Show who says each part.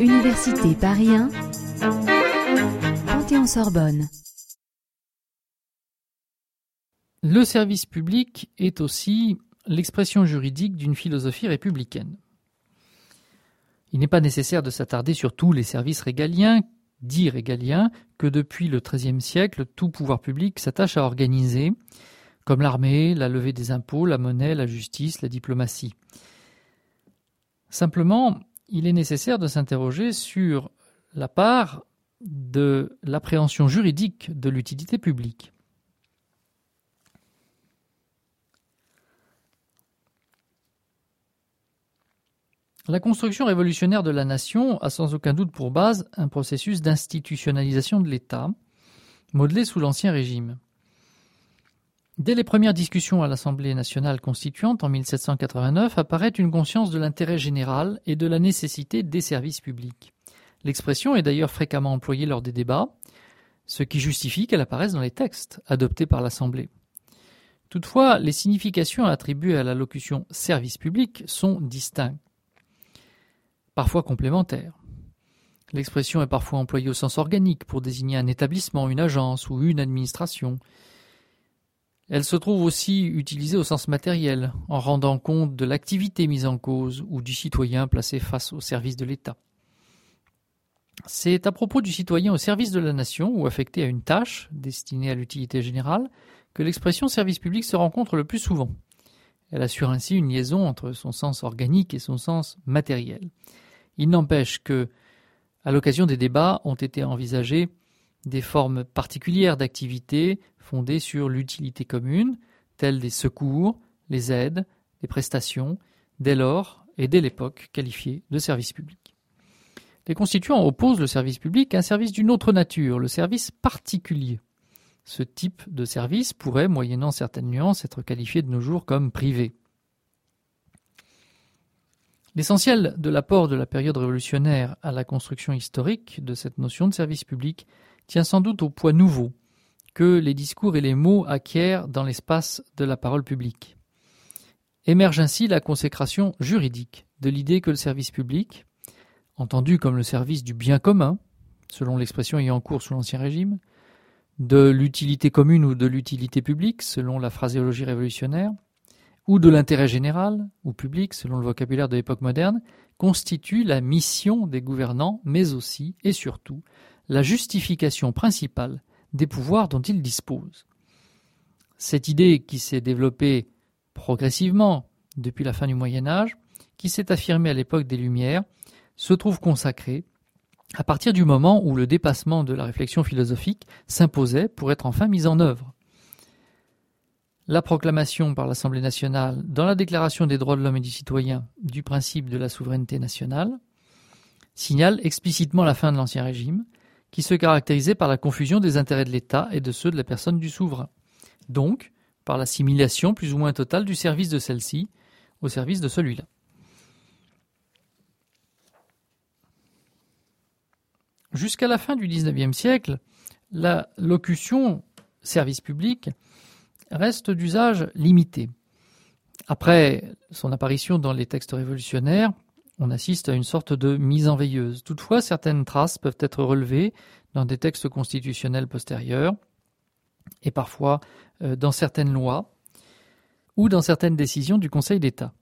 Speaker 1: Université Paris 1, Panthéon-Sorbonne.
Speaker 2: Le service public est aussi l'expression juridique d'une philosophie républicaine. Il n'est pas nécessaire de s'attarder sur tous les services régaliens, dits régaliens, que depuis le XIIIe siècle, tout pouvoir public s'attache à organiser, comme l'armée, la levée des impôts, la monnaie, la justice, la diplomatie. Simplement, il est nécessaire de s'interroger sur la part de l'appréhension juridique de l'utilité publique. La construction révolutionnaire de la nation a sans aucun doute pour base un processus d'institutionnalisation de l'État, modelé sous l'Ancien Régime. Dès les premières discussions à l'Assemblée nationale constituante en 1789 apparaît une conscience de l'intérêt général et de la nécessité des services publics. L'expression est d'ailleurs fréquemment employée lors des débats, ce qui justifie qu'elle apparaisse dans les textes adoptés par l'Assemblée. Toutefois, les significations attribuées à la locution service public sont distinctes parfois complémentaires. L'expression est parfois employée au sens organique pour désigner un établissement, une agence ou une administration. Elle se trouve aussi utilisée au sens matériel, en rendant compte de l'activité mise en cause ou du citoyen placé face au service de l'État. C'est à propos du citoyen au service de la nation ou affecté à une tâche destinée à l'utilité générale que l'expression service public se rencontre le plus souvent. Elle assure ainsi une liaison entre son sens organique et son sens matériel. Il n'empêche que, à l'occasion des débats, ont été envisagées des formes particulières d'activité fondées sur l'utilité commune, telles des secours, les aides, les prestations, dès lors et dès l'époque qualifiées de service public. Les constituants opposent le service public à un service d'une autre nature, le service particulier. Ce type de service pourrait, moyennant certaines nuances, être qualifié de nos jours comme privé. L'essentiel de l'apport de la période révolutionnaire à la construction historique de cette notion de service public tient sans doute au poids nouveau que les discours et les mots acquièrent dans l'espace de la parole publique. Émerge ainsi la consécration juridique de l'idée que le service public, entendu comme le service du bien commun, selon l'expression ayant cours sous l'Ancien Régime, de l'utilité commune ou de l'utilité publique, selon la phraséologie révolutionnaire, ou de l'intérêt général ou public, selon le vocabulaire de l'époque moderne, constitue la mission des gouvernants, mais aussi et surtout la justification principale des pouvoirs dont ils disposent. Cette idée qui s'est développée progressivement depuis la fin du Moyen Âge, qui s'est affirmée à l'époque des Lumières, se trouve consacrée à partir du moment où le dépassement de la réflexion philosophique s'imposait pour être enfin mis en œuvre la proclamation par l'Assemblée nationale dans la Déclaration des droits de l'homme et du citoyen du principe de la souveraineté nationale signale explicitement la fin de l'Ancien Régime, qui se caractérisait par la confusion des intérêts de l'État et de ceux de la personne du souverain, donc par l'assimilation plus ou moins totale du service de celle-ci au service de celui-là. Jusqu'à la fin du XIXe siècle, la locution service public reste d'usage limité. Après son apparition dans les textes révolutionnaires, on assiste à une sorte de mise en veilleuse. Toutefois, certaines traces peuvent être relevées dans des textes constitutionnels postérieurs et parfois euh, dans certaines lois ou dans certaines décisions du Conseil d'État.